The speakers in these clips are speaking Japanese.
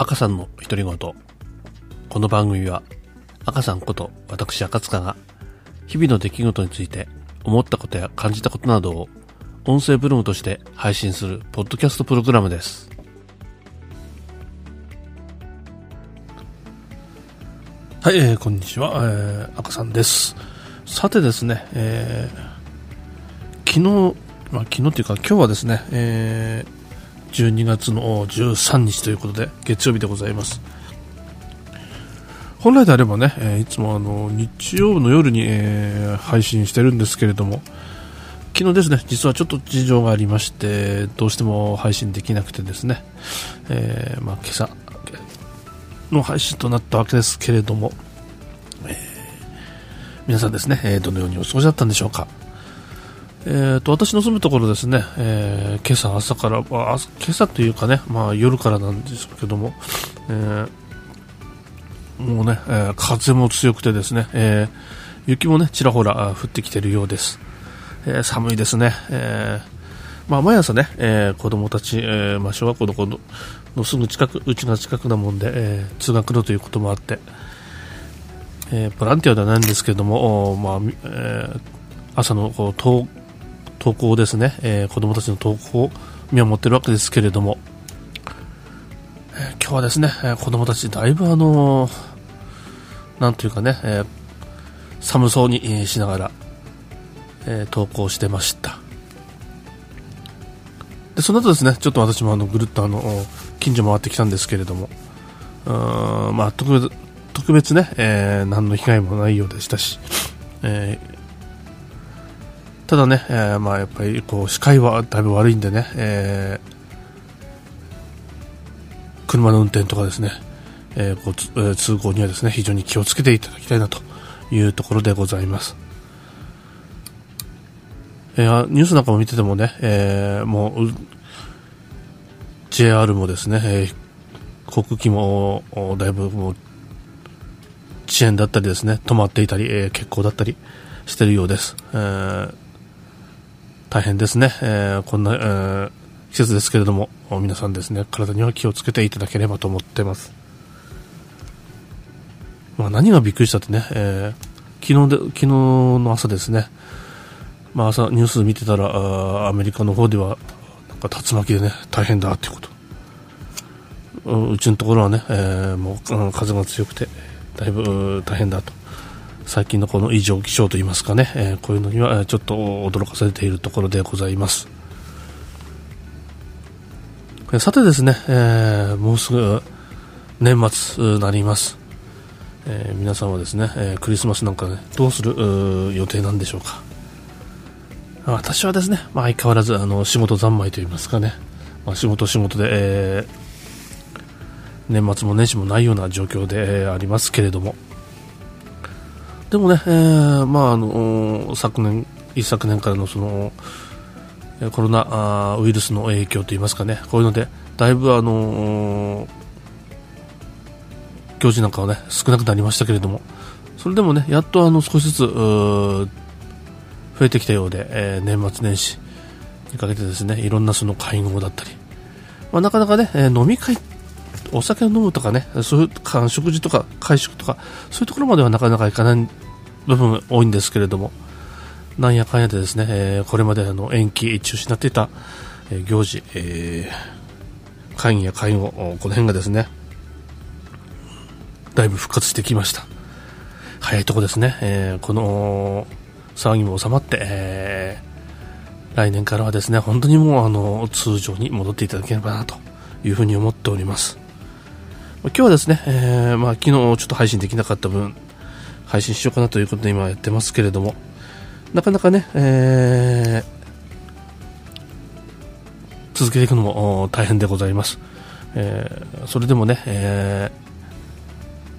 赤さんの独り言。この番組は、赤さんこと私赤塚が、日々の出来事について思ったことや感じたことなどを、音声ブログとして配信するポッドキャストプログラムです。はい、えー、こんにちは、えー、赤さんです。さてですね、えー、昨日、まあ、昨日というか今日はですね、えー、12月の13日ということで月曜日でございます。本来であればね、え、いつもあの日曜の夜に、え、配信してるんですけれども昨日ですね実はちょっと事情がありましてどうしても配信できなくてですね、えー、まあ、今朝の配信となったわけですけれども、え皆さんですね、えどのようにお過ごしだったんでしょうか。えーと、私の住むところですね、えー、今朝朝から、まあ、今朝というかね、まあ、夜からなんですけども、えー、もうね、えー、風も強くてですね、えー、雪もねちらほら降ってきているようです、えー、寒いですね、えーまあ、毎朝ね、えー、子供たち、えーまあ、小学校の子のすぐ近くうちが近くなもんで、えー、通学路ということもあって、えー、ボランティアではないんですけども、まあえー、朝のこう登投稿ですね、えー、子供たちの投稿を見守ってるわけですけれども、えー、今日はですね、えー、子供たちだいぶあのー、なんというかね、えー、寒そうに、しながら、えー、投稿してました。でその後ですね、ちょっと私もあのぐるっとあの近所回ってきたんですけれども、うんまあ、特別特別ね、えー、何の被害もないようでしたし、えーただね、えー、まあやっぱりこう視界はだいぶ悪いんでね、えー、車の運転とかですね、えー、こう通行にはですね非常に気をつけていただきたいなというところでございます。えー、ニュースなんかも見ててもね、えー、もう JR もですね、えー、航空機もだいぶもう遅延だったりですね止まっていたり、えー、欠航だったりしてるようです。えー大変ですね、えー、こんな、えー、季節ですけれども皆さんですね体には気をつけていただければと思ってます、まあ、何がびっくりしたってね、えー、昨日で昨日の朝ですね、まあ、朝ニュース見てたらアメリカの方ではなんか竜巻でね大変だっていうこと。うちのところはね、えー、もう風が強くてだいぶ大変だと。最近のこの異常気象といいますかね、えー、こういうのにはちょっと驚かされているところでございます。さてですね、えー、もうすぐ年末になります。えー、皆さんはですね、えー、クリスマスなんかね、どうする予定なんでしょうか。私はですね、まあ、相変わらずあの仕事三昧といいますかね、まあ、仕事仕事で、えー、年末も年始もないような状況で、えー、ありますけれども、でもね、えー、まああの昨年一昨年からのそのコロナウイルスの影響といいますかね、こういうのでだいぶあの行事なんかはね少なくなりましたけれども、それでもねやっとあの少しずつ増えてきたようで、えー、年末年始にかけてですねいろんなその会合だったり、まあ、なかなかね、えー、飲み会お酒を飲むとかね、そういう食事とか会食とか、そういうところまではなかなかいかない部分が多いんですけれども、なんやかんやでですね、えー、これまであの延期、中止になっていた、えー、行事、えー、会議や会合、この辺がですね、だいぶ復活してきました。早いとこですね、えー、この騒ぎも収まって、えー、来年からはですね、本当にもうあの通常に戻っていただければなというふうに思っております。今日はですね、えー、まあ、昨日ちょっと配信できなかった分、配信しようかなということで今やってますけれども、なかなかね、えー、続けていくのも大変でございます。えー、それでもね、え、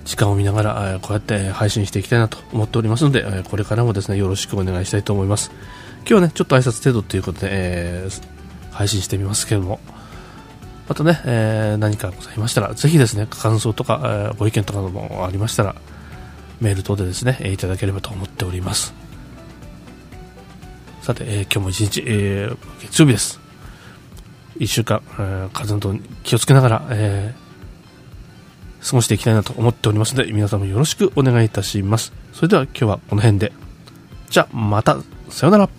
時間を見ながら、こうやって配信していきたいなと思っておりますので、これからもですね、よろしくお願いしたいと思います。今日はね、ちょっと挨拶程度ということで、え、配信してみますけれども、またね、えー、何かございましたら、ぜひですね、感想とか、えー、ご意見とかもありましたら、メール等でですね、えー、いただければと思っております。さて、えー、今日も一日、えー、月曜日です。一週間、えー、風邪など気をつけながら、えー、過ごしていきたいなと思っておりますので、皆さんもよろしくお願いいたします。それでは今日はこの辺で。じゃあ、また、さようなら。